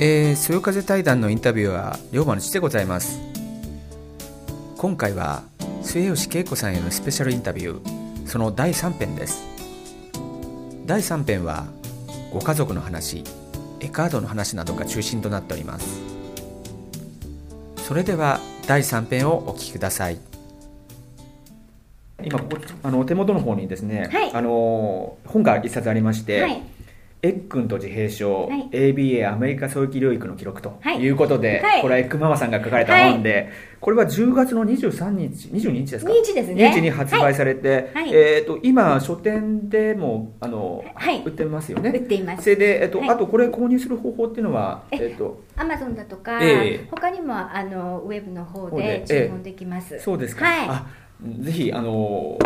えー、そよ風対談のインタビューは龍馬の父でございます。今回は末吉恵子さんへのスペシャルインタビュー。その第3編です。第3編はご家族の話エカードの話などが中心となっております。それでは第3編をお聞きください。今ここあの手元の方にですね、はい。あの本が一冊ありまして、はいエックンと自閉症、はい。ABA アメリカ早期療育の記録とはい。いうことで、はい。これはエックママさんが書かれた本で、これは10月の23日22日ですか？日ですね。日に発売されて、はい。えー、と今書店でもあの、はい。売ってますよ売っねています。それで、えっとはい。あとこれ購入する方法っていうのは、ええっとアマゾンだとか、ええ。他にもあのウェブの方方でで注文できます、そうですか、はい。あぜひあの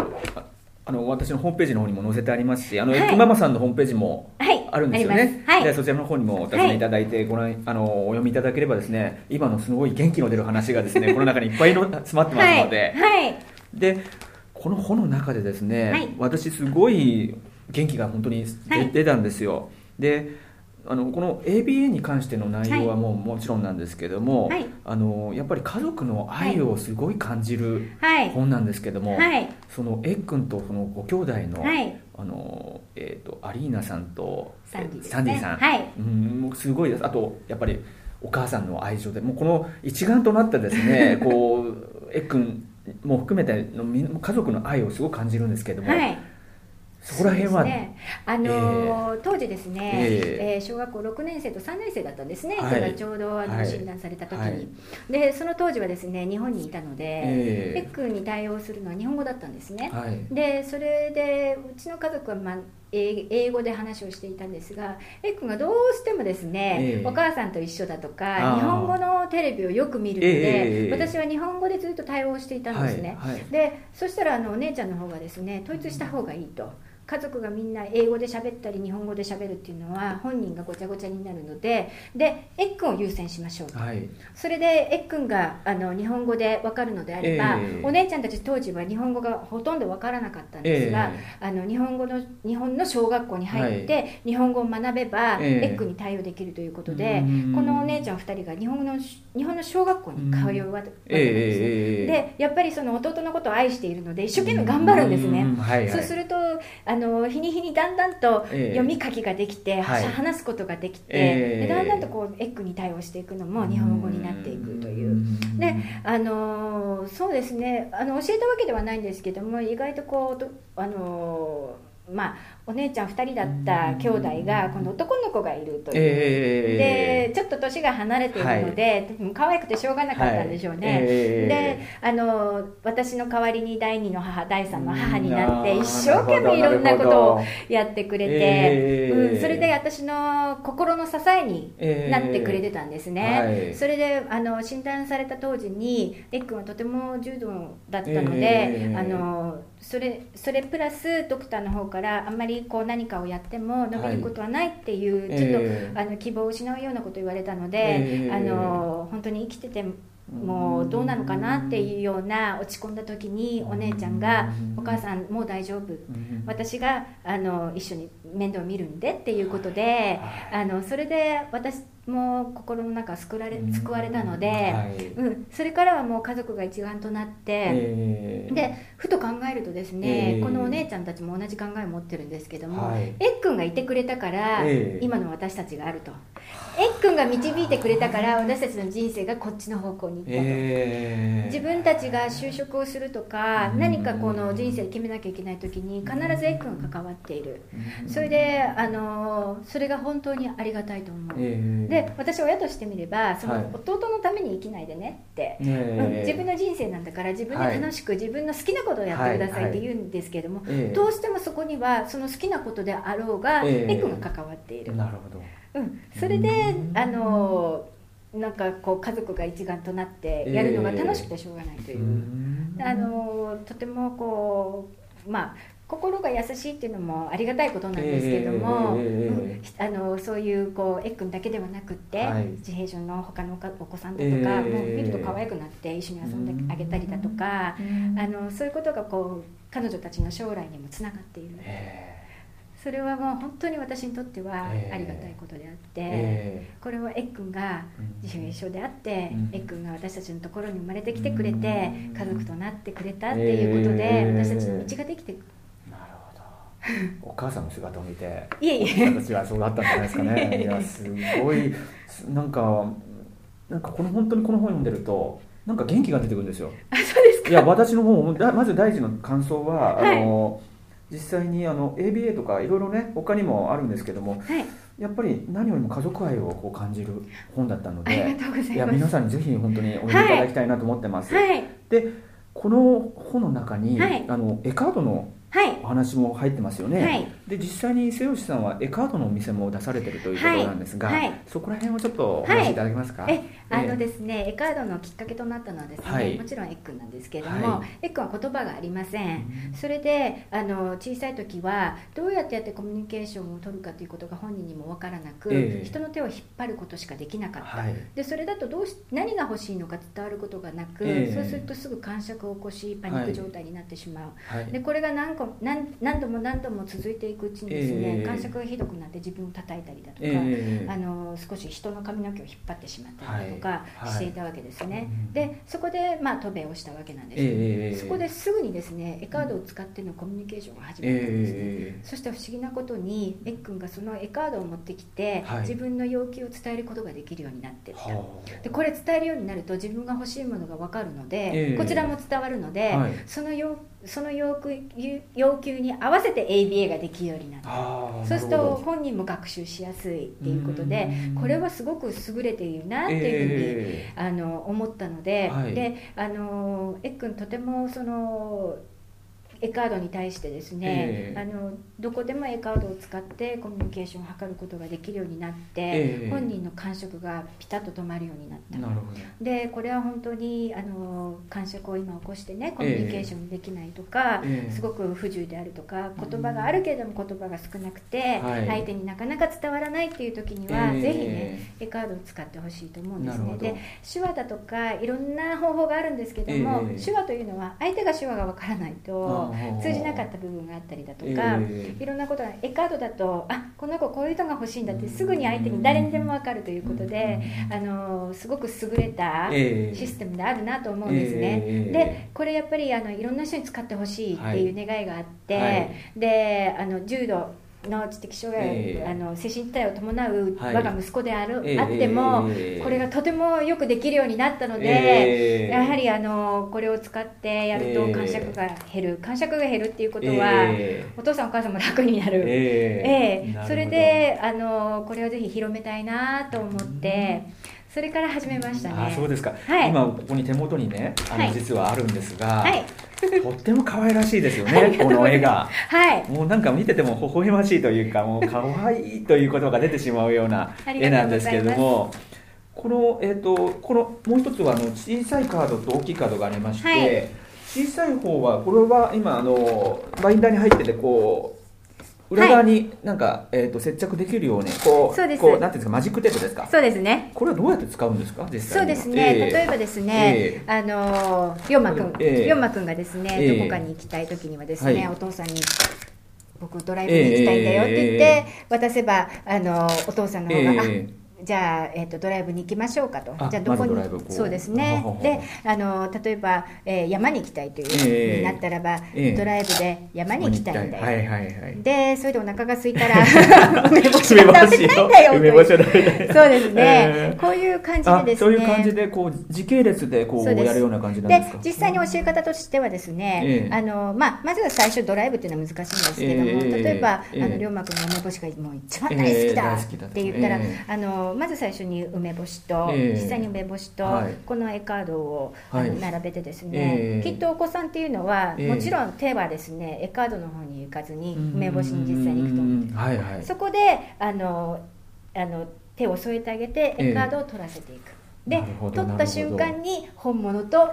ああの私のホームページの方にも載せてありますしあの、はい。エックママさんのホームページもはい。あるんですよね、ます。はい。でそちらの方にもお尋ねいただいてご覧、あのお読みいただければですね今のすごい元気の出る話がですねこの中にいっぱいの詰まってますので、はい、はいでこの本の中でですね、はい。私すごい元気が本当に出たんですよ。であのこの ABA に関しての内容はもう、もちろんなんですけども、はい。あのやっぱり家族の愛をすごい感じるはい。本なんですけども、はい。そのエッくんとそのご兄弟の,、はい。あのえー、とアリーナさんとサンディね。サンディさん、はい。うんすごいです。あとやっぱりお母さんの愛情でもうこの一丸となってですね こうエッくんも含めての家族の愛をすごく感じるんですけども、はいそこら辺は、ね。あのー当時ですね、ええ。ー小学校6年生と3年生だったんですね、はい。がちょうどあの、はい。診断された時に、はい。でその当時はですね日本にいたので、ええ。エックに対応するのは日本語だったんですね、はい。でそれでうちの家族は、まあ、英英語で話をしていたんですがエックがどうしてもですね、ええ。お母さんと一緒だとあかー。日本語のテレビをよく見るので、ええ。私は日本語でずっと対応していたんですね、はいはい。でそしたらあのお姉ちゃんの方がですね統一した方がいいと家族がみんな英語で喋ったり日本語で喋るっていうのは本人がごちゃごちゃになるのででエッくんを優先しましょうと。はい。それでエッくんがあの日本語で分かるのであれば、ええ。お姉ちゃんたち当時は日本語がほとんど分からなかったんですが、あの日本語の日本の小学校に入って、日本語を学べば、ええ。エッくんに対応できるということでうん。このお姉ちゃん2人が日本の日本の小学校に通うわけなんですね、ええ。ええ。でやっぱりその弟のことを愛しているので一生懸命頑張るんですね、うん。はい。はい。そうするとあの日に日にだんだんとええ。読み書きができて、はい。話すことができて、ええ。でだんだんとこうエッグに対応していくのも日本語になっていくという。ん。であのーそうですね。あの教えたわけではないんですけども意外とこうとあのーまあお姉ちゃん2人だった兄弟が今度男の子がいるという、ええでちょっと年が離れているので、もう可愛くてしょうがなかったんでしょうね、はい。えであの私の代わりに第二の母第三の母になってうん一生懸命いろんなことをやってくれて、えーうん、それで私の心の支えになってくれてたんですね、はい。それであの診断された当時にエッ君はとても重度だったので、えー。あのそれそれプラスドクターの方からあんまりこう何かをやっても伸びることはないっていう、ちょっと、えーあの希望を失うようなことを言われたので、えーあの本当に生きててもうどうなのかなっていうような落ち込んだ時にお姉ちゃんが「お母さんもう大丈夫」私があの一緒に面倒見るんでっていうことであのそれで私も心の中救われ救われたので、はい。うん、それからはもう家族が一丸となって、えーでふと考えるとですね、えーこのお姉ちゃんたちも同じ考えを持ってるんですけども、はい。えっくんがいてくれたから、えー今の私たちがあると。えっくんが導いてくれたから私たちの人生がこっちの方向に行ったと。えー自分たちが就職をするとか何かこの人生で決めなきゃいけない時に必ずエッくんが関わっている。それであのそれが本当にありがたいと思う。えーで私親としてみればそはい。の弟のために生きないでねって、ねうん自分の人生なんだから自分で楽しく自分の好きなことをやってくださいって言うんですけれども、ええ。どうしてもそこにはその好きなことであろうが、ええ。エッくんが関わっている、なるほど。うん、それであのなんかこう家族が一丸となってやるのが楽しくてしょうがないという、あのとてもこうまあ心が優しいっていうのもありがたいことなんですけども、ええうんあのそういうこうエッくんだけではなくって、はい。自閉症の他のお子さんだとか、ええもう見ると可愛くなって一緒に遊んであげたりだとか、あのそういうことがこう彼女たちの将来にもつながっている、えそれはもう本当に私にとってはええありがたいことであって、えこれはエッくんがうん自主一緒であって、うん。エッくんが私たちのところに生まれてきてくれて、うん。家族となってくれたっていうことで、ええ。私たちの道ができてお母さんの姿を見ていえいえ。私はそうだったんじゃないですかね。いやすごいなんかなんかこの本当にこの本読んでるとなんか元気が出てくるんですよ。あそうですか？いや私の方だまず第一の感想は、はい。あの実際にあの ABA とかいろいろね他にもあるんですけどもはい。やっぱり何よりも家族愛をこう感じる本だったのでいや皆さんにぜひ本当にお読みい。ただきたいなと思ってます、はい。でこの本の中に、はい。あのエカードのはいお話も入ってますよね、はい。で実際に瀬吉さんはエカードのお店も出されてるということなんですが、はい。はいそこら辺をちょっとお話しいただけますか、えあのえですね、エカードのきっかけとなったのはですね、はい。もちろんエッくんなんですけれども、はい。エッくんは言葉がありません、うん。それであの小さい時はどうやってやってコミュニケーションを取るかということが本人にも分からなく、ええ。人の手を引っ張ることしかできなかった、はい。でそれだとどうし何が欲しいのか伝わることがなく、ええ。そうするとすぐ感触を起こしパニック状態になってしまう、はい。でこれが何個何何度も何度も続いていくうちにですね、ええ。感触がひどくなって自分を叩いたりだとか、ええ。あの少し人の髪の毛を引っ張ってしまったりだとかはいはい。していたわけですね、うんでそこでまあ渡米をしたわけなんです、ええそこですぐにですねエカードを使ってのコミュニケーションが始まったんですね、えそして不思議なことにエッくんがそのエカードを持ってきて、はい。自分の要求を伝えることができるようになっていった、はでこれ伝えるようになると自分が欲しいものが分かるので、ええ。こちらも伝わるので、はい。その要その要求要求に合わせて ABA ができるようになった。あそうすると本人も学習しやすいっていうことでうん。これはすごく優れているなっていうふうに、えあの思ったので、はい。であのエッくんとてもそのエカードに対してですね、ええ。あのどこでもエカードを使ってコミュニケーションを図ることができるようになって、ええ。本人の感触がピタッと止まるようになった。なるほど。でこれは本当にあの感触を今起こしてねコミュニケーションできないとか、ええ。すごく不自由であるとか言葉があるけれども言葉が少なくて、はい。相手になかなか伝わらないっていう時には、ええ。ぜひねエカードを使ってほしいと思うんですね。で手話だとかいろんな方法があるんですけども、ええ。手話というのは相手が手話がわからないと通じなかった部分があったりだとか、ええ。いろんなことがエカードだとあこの子こういう人が欲しいんだってすぐに相手に誰にでも分かるということで、あのすごく優れたええ。システムであるなと思うんですね。ええ。でこれやっぱりあのいろんな人に使ってほしいっていう願いがあって、はい。であの重度の知的障害、ええ。あの精神体を伴うはい。我が息子である、ええあっても、ええ。これがとてもよくできるようになったので、ええ。やはりあのこれを使ってやるとええ感触が減る、感触が減るっていうことは、えお父さんお母さんも楽になる。ええ。それであのこれをぜひ広めたいなと思ってそれから始めましたね。あそうですか、はい。今ここに手元にねあの、はい。実はあるんですが、はい。とっても可愛らしいですよね この絵が。はい。もうなんか見てても微笑ましいというかもう可愛いという言葉が出てしまうような絵なんですけれどもこの,、えー、とこのもう一つはあの小さいカードと大きいカードがありまして、はい。小さい方はこれは今あのバインダーに入っててこう裏側になんか、えー、と接着できるようにこうそうです。こうなんていうんですかマジックテープですか？そうですね。これはどうやって使うんですか実際そうにですね、ええ。例えばですね、えあの龍馬くん、ええ。龍馬くんがですね、ええ。どこかに行きたい時にはですね、はい。お父さんに僕ドライブに行きたいんだよって言って、渡せばあのお父さんの方が、えあじゃあ、えー、とドライブに行きましょうかと。あじゃあどこに？まそうですね。であの例えば、えー山に行きたいというになったらば、ええドライブで山に行きたいんだよ、はいはいはいでそれでお腹が空いたら 梅干しが食べたいんだよ梅 そうですね、ええこういう感じあでですね。そういう感じでこう時系列でこうやるような感じなんでですか？実際に教え方としてはですね、ええあのまあ、まずは最初ドライブっていうのは難しいんですけども、ええ例えば、ええあの龍馬君の梅干しがもう一番大好きだって言ったら、ええあのまず最初に梅干しと、ええ。実際に梅干しと、はい。この絵カードを、はい。並べてですね、ええ。きっとお子さんっていうのは、ええ。もちろん手はですね絵カードの方に行かずに梅干しに実際に行くと思う。うんはいはい。そこであのあの手を添えてあげてええ。絵カードを取らせていく、で取った瞬間に本物と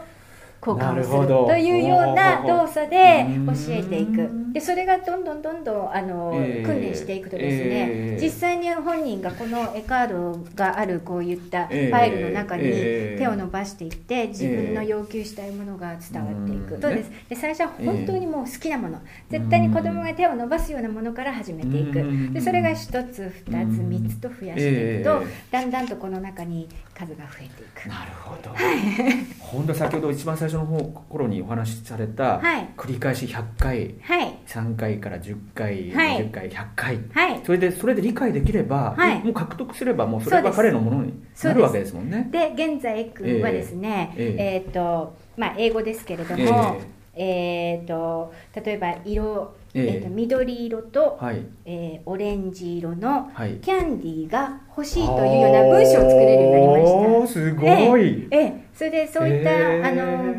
交換をするというような動作で教えていく。うんでそれがどんどんどんどんあの、ええ。訓練していくとですね、ええ。実際に本人がこの絵カードがあるこういったフえ。えァイルの中にええ。手を伸ばしていって自分の要求したいものが伝わっていく、うん。そうです。で最初は本当にもう好きなもの、絶対に子供が手を伸ばすようなものから始めていく、うん。でそれが1つ2つ3つと増やしていくと、ええだんだんとこの中に数が増えていく。なるほど。本当先ほど一番最初の方頃にお話しされた、はい。繰り返し100回はい。3回から10回、はい。20回100回。はい。それでそれで理解できれば、はい。もう獲得すればもうそれが彼のものになるわけですもんね。で現在君はですね、ええ。えーとまあ、英語ですけれども、えーと例えば色、ええ。えーと緑色と、はい。えーオレンジ色のはい。キャンディーが欲しいというような文章を作れるようになりました。おーすごい、ええ。それでそういった、ええあの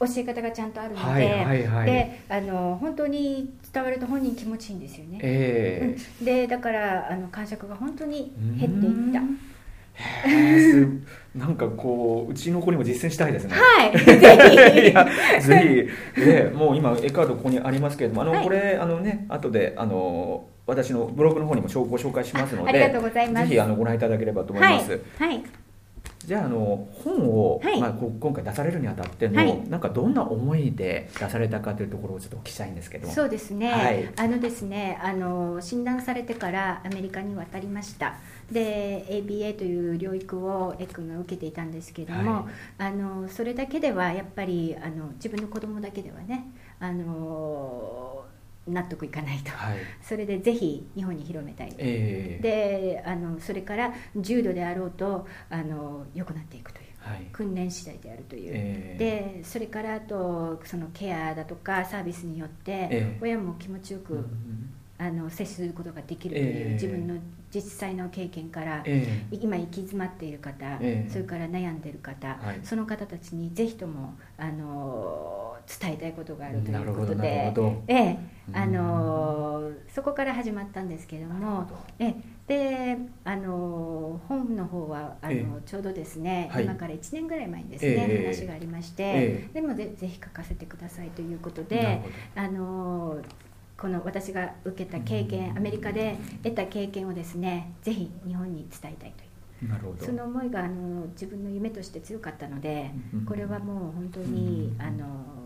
教え方がちゃんとあるので,、はいはいはい。であの本当に伝わると本人気持ちいいんですよね。えうん。でだからあの感触が本当に減っていった。なんかこううちの子にも実践したいですね。はい、ぜいやぜひ、ええもう今絵カードここにありますけれどもあの、はい。これあのね後であの私のブログの方にもご紹介しますのでありがとうございます。ぜひあのご覧いただければとひ。思います、はい、はい、じゃああの本を、はい。まあ、今回出されるにあたっての、はい。なんかどんな思いで出されたかというところをちょっとお聞きしたいんですけど。もそうですね、はい。あのですねあの診断されてからアメリカに渡りました。で ABA という療育をエッ君が受けていたんですけども、はい。あのそれだけではやっぱりあの自分の子供だけではねあの納得いかないと。はい。それでぜひ日本に広めたい。ええ。であのそれから重度であろうとあの良くなっていくというはい。訓練次第であるという、ええ。でそれからあとそのケアだとかサービスによってええ。親も気持ちよく、うんあの接することができるという、ええ。自分の実際の経験から、ええ。今行き詰まっている方、ええ。それから悩んでいる方、はい。その方たちにぜひともあの伝えたいことがあるということで。ええ。うん。あのそこから始まったんですけども。ええ。であの本の方はあの、えちょうどですね、はい。今から1年ぐらい前にですね、ええ話がありまして、えでもぜぜひ書かせてくださいということであのこの私が受けた経験アメリカで得た経験をですねぜひ日本に伝えたいという。なるほど。その思いがあの自分の夢として強かったのでうん。これはもう本当にうん。あの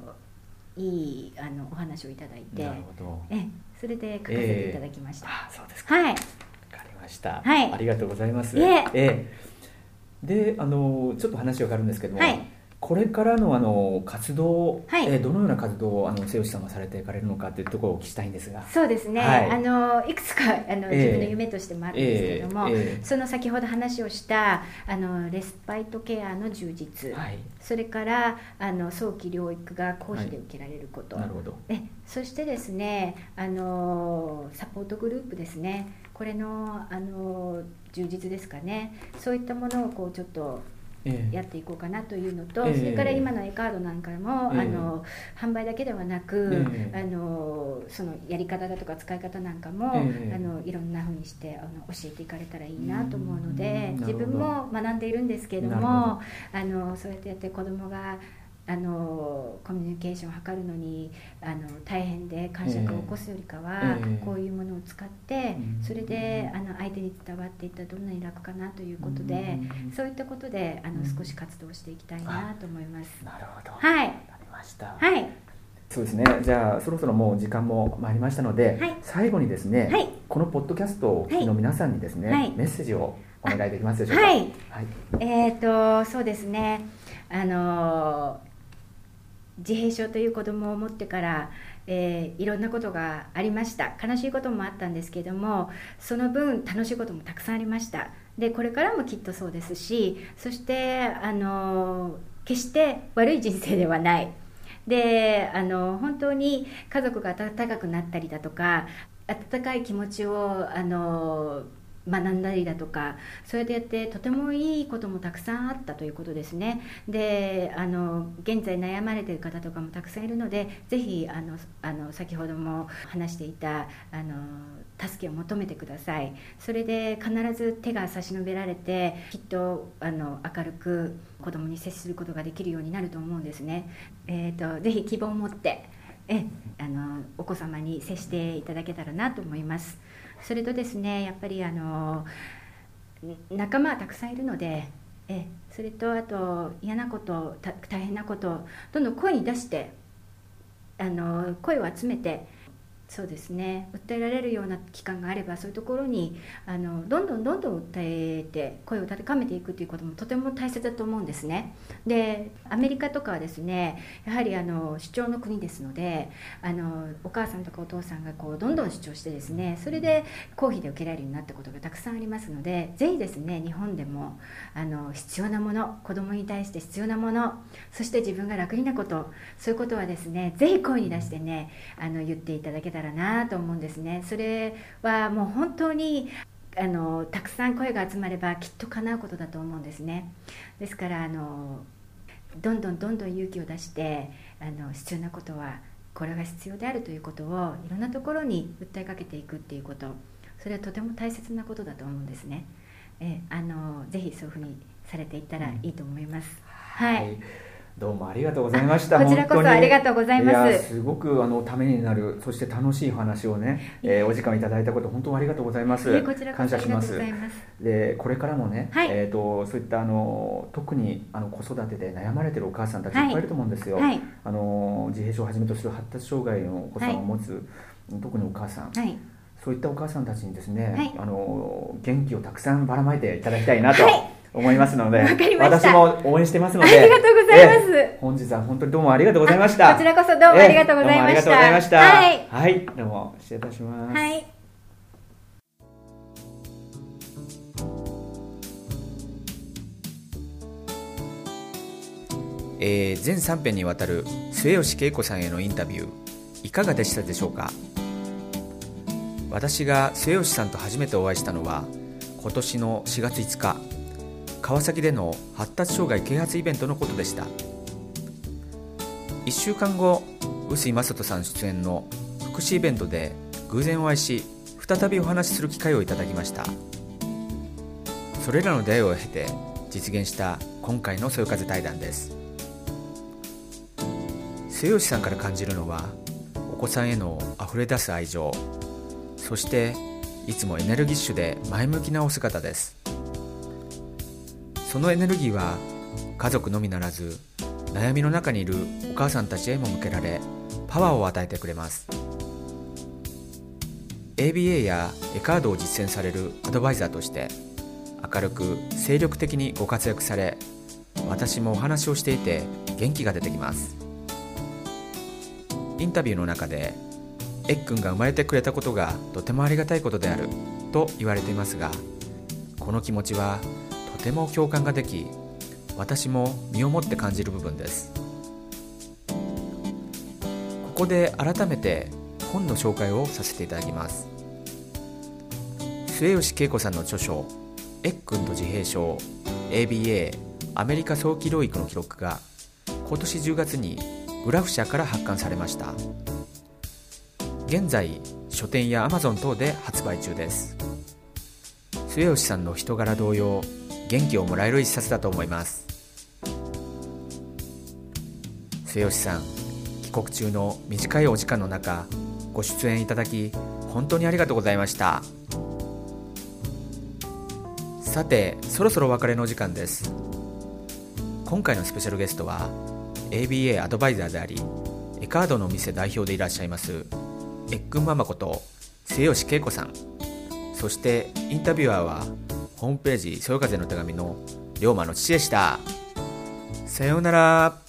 いいあのお話をいただいて。なるほど。えそれで書かせていただきました、あそうですか。はい。わかりました、はい。ありがとうございます。いえ。ええ。であのちょっと話が変わるんですけども、はいこれからのあの活動、はい。えーどのような活動をあの瀬吉さんがされていかれるのかというところをお聞きしたいんですが。そうですね、はい。あのいくつかあの、ええ。自分の夢としてもあるんですけれども、ええええ。その先ほど話をしたあのレスパイトケアの充実、はい。それからあの早期療育が公費で受けられること、なるほど。えそしてですねあのサポートグループですね。これのあの充実ですかね。そういったものをこうちょっとええやっていこうかなというのと、ええ。それから今の e カードなんかも、ええ。あの販売だけではなく、ええ。あのそのやり方だとか使い方なんかも、ええ。あのいろんなふうにしてあの教えていかれたらいいなと思うのうん。で自分も学んでいるんですけれどもあのそうやってやって子供があのコミュニケーションを図るのにあの大変で感触を起こすよりかは、ええ。こういうものを使ってうん。それであの相手に伝わっていったらどんなに楽かなということで。うん。そういったことであのうん。少し活動していきたいなと思います。なるほど。はい。わかりました。はい、そうですね。じゃあそろそろもう時間も参りましたので、はい。最後にですね、はい。このポッドキャストをの皆さんにですね、はい。メッセージをお願いできますでしょうか？はい、はい。えっ、とそうですね。あの自閉症という子供を持ってから、えーいろんなことがありました。悲しいこともあったんですけどもその分楽しいこともたくさんありました。でこれからもきっとそうですしそしてあの決して悪い人生ではない。であの本当に家族が温かくなったりだとか温かい気持ちをあの学んだりだとかそうやってやってとてもいいこともたくさんあったということですね。であの現在悩まれてる方とかもたくさんいるのでぜひあのあの先ほども話していたあの助けを求めてください。それで必ず手が差し伸べられてきっとあの明るく子供に接することができるようになると思うんですね、えーと、ぜひ希望を持ってえあのお子様に接していただけたらなと思います。それとですねやっぱりあの仲間はたくさんいるのでえそれとあと嫌なこと大変なことどんどん声に出してあの声を集めてそうですね。訴えられるような機関があればそういうところにあのどんどんどんどん訴えて声を高めていくということもとても大切だと思うんですね。でアメリカとかはですねやはりあの主張の国ですのであのお母さんとかお父さんがこうどんどん主張してですねそれで公費で受けられるようになったことがたくさんありますのでぜひですね日本でもあの必要なもの子供に対して必要なものそして自分が楽になことそういうことはですねぜひ声に出してねあの言っていただけたらたらなと思うんですね。それはもう本当にあのたくさん声が集まればきっと叶うことだと思うんですね。ですからあのどんどんどんどん勇気を出してあの必要なことはこれが必要であるということをいろんなところに訴えかけていくっていうこと。それはとても大切なことだと思うんですね。えあのぜひそういうふうにされていったらいいと思います、うん、はい、はいどうもありがとうございました。こちらこそありがとうございます。すごくあのためになる、そして楽しい話をね、えー、お時間いただいたこと本当にありがとうございます。感謝します。でこれからもね、はい、えっ、ー、とそういったあの特にあの子育てで悩まれてるお母さんたちいっぱいいると思うんですよ。はい、あの自閉症をはじめとする発達障害のお子さんを持つ、はい、特にお母さん。そういったお母さんたちにですね、あの元気をたくさんばらまいていただきたいなと。思いますので私も応援してますのでありがとうございます。本日は本当にどうもありがとうございました。こちらこそどうもありがとうございました。ありがとうございました。はい、はい、どうも失礼いたします。はい。えー、全3編にわたる末吉恵子さんへのインタビューいかがでしたでしょうか？私が末吉さんと初めてお会いしたのは今年の4月5日川崎での発達障害啓発イベントのことでした。1週間後臼井正人さん出演の福祉イベントで偶然お会いし再びお話しする機会をいただきました。それらの出会いを経て実現した今回の「そよ風対談」です。末吉さんから感じるのはお子さんへのあふれ出す愛情そしていつもエネルギッシュで前向きなお姿です。そのエネルギーは家族のみならず悩みの中にいるお母さんたちへも向けられパワーを与えてくれます。ABA やエカードを実践されるアドバイザーとして明るく精力的にご活躍され私もお話をしていて元気が出てきます。インタビューの中でエッくんが生まれてくれたことがとてもありがたいことであると言われていますがこの気持ちはても共感ができ私も身をもって感じる部分です。ここで改めて本の紹介をさせていただきます。末吉恵子さんの著書「エッくんと自閉症 ABA アメリカ早期療育の記録」が今年10月にグラフ社から発刊されました。現在書店やアマゾン等で発売中です。末吉さんの人柄同様元気をもらえる一冊だと思います。末吉さん帰国中の短いお時間の中ご出演いただき本当にありがとうございました。さてそろそろお別れの時間です。今回のスペシャルゲストは ABA アドバイザーでありエカードの店代表でいらっしゃいますエッグママこと末吉恵子さん。そしてインタビュアーはホームページ「そよ風の手紙」の龍馬の父でした。さようなら。